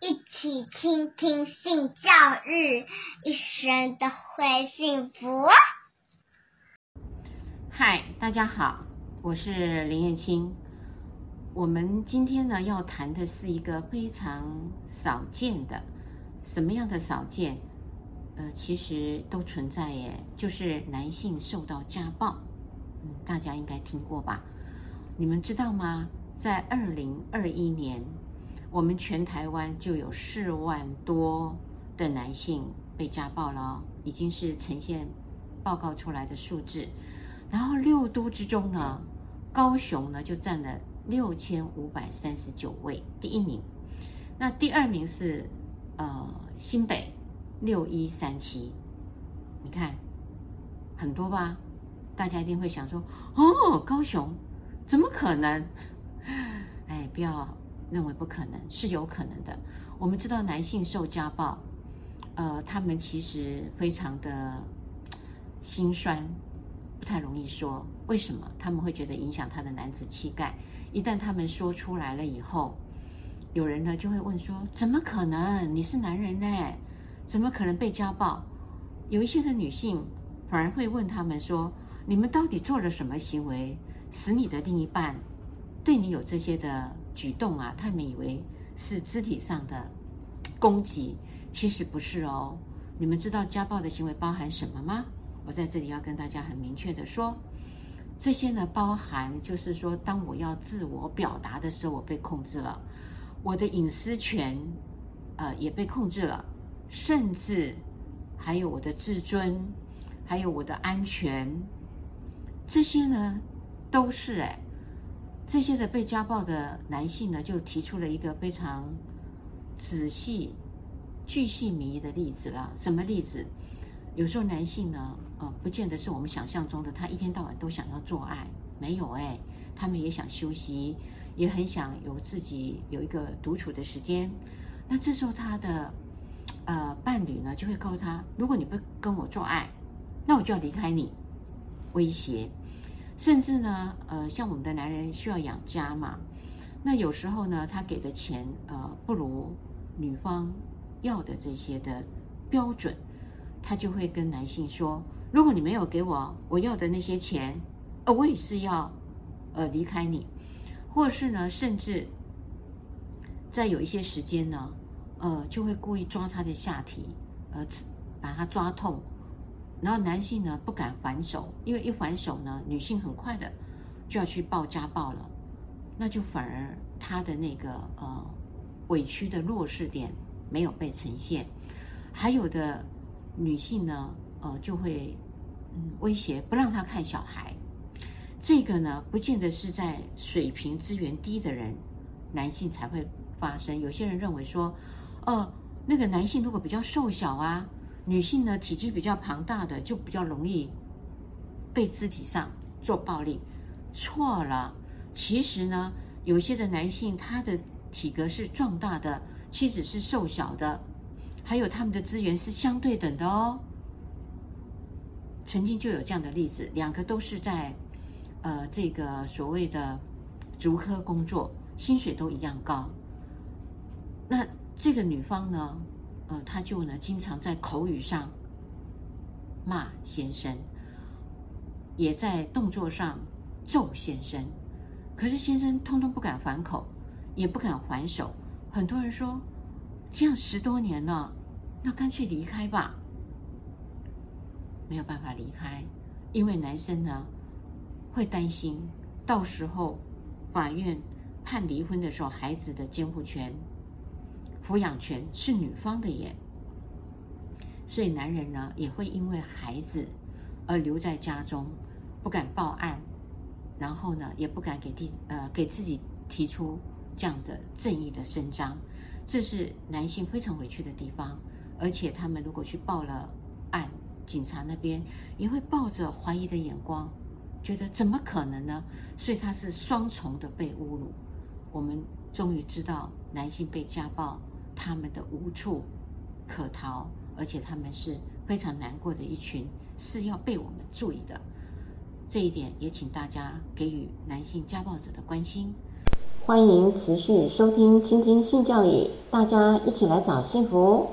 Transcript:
一起倾听性教育，一生都会幸福。嗨，大家好，我是林燕青。我们今天呢要谈的是一个非常少见的，什么样的少见？呃，其实都存在耶，就是男性受到家暴。嗯，大家应该听过吧？你们知道吗？在二零二一年，我们全台湾就有四万多的男性被家暴了，已经是呈现报告出来的数字。然后六都之中呢，高雄呢就占了六千五百三十九位，第一名。那第二名是呃新北六一三七，你看很多吧？大家一定会想说，哦，高雄。怎么可能？哎，不要认为不可能，是有可能的。我们知道男性受家暴，呃，他们其实非常的心酸，不太容易说。为什么？他们会觉得影响他的男子气概。一旦他们说出来了以后，有人呢就会问说：怎么可能？你是男人呢？怎么可能被家暴？有一些的女性反而会问他们说：你们到底做了什么行为？使你的另一半对你有这些的举动啊，他们以为是肢体上的攻击，其实不是哦。你们知道家暴的行为包含什么吗？我在这里要跟大家很明确的说，这些呢包含就是说，当我要自我表达的时候，我被控制了，我的隐私权呃也被控制了，甚至还有我的自尊，还有我的安全，这些呢。都是哎，这些的被家暴的男性呢，就提出了一个非常仔细、巨细靡遗的例子了。什么例子？有时候男性呢，呃，不见得是我们想象中的，他一天到晚都想要做爱，没有哎，他们也想休息，也很想有自己有一个独处的时间。那这时候他的呃伴侣呢，就会告诉他：如果你不跟我做爱，那我就要离开你，威胁。甚至呢，呃，像我们的男人需要养家嘛，那有时候呢，他给的钱呃不如女方要的这些的标准，他就会跟男性说：如果你没有给我我要的那些钱，呃，我也是要呃离开你，或是呢，甚至在有一些时间呢，呃，就会故意抓他的下体，呃，把他抓痛。然后男性呢不敢还手，因为一还手呢，女性很快的就要去报家暴了，那就反而他的那个呃委屈的弱势点没有被呈现。还有的女性呢，呃就会嗯威胁不让他看小孩。这个呢不见得是在水平资源低的人，男性才会发生。有些人认为说，呃那个男性如果比较瘦小啊。女性呢，体积比较庞大的就比较容易被肢体上做暴力，错了。其实呢，有些的男性他的体格是壮大的，妻子是瘦小的，还有他们的资源是相对等的哦。曾经就有这样的例子，两个都是在呃这个所谓的竹科工作，薪水都一样高。那这个女方呢？呃，他就呢，经常在口语上骂先生，也在动作上揍先生。可是先生通通不敢还口，也不敢还手。很多人说，这样十多年了，那干脆离开吧。没有办法离开，因为男生呢会担心，到时候法院判离婚的时候，孩子的监护权。抚养权是女方的耶，所以男人呢也会因为孩子而留在家中，不敢报案，然后呢也不敢给第呃给自己提出这样的正义的伸张，这是男性非常委屈的地方。而且他们如果去报了案，警察那边也会抱着怀疑的眼光，觉得怎么可能呢？所以他是双重的被侮辱。我们终于知道男性被家暴。他们的无处可逃，而且他们是非常难过的一群，是要被我们注意的。这一点也请大家给予男性家暴者的关心。欢迎持续收听、倾听性教育，大家一起来找幸福。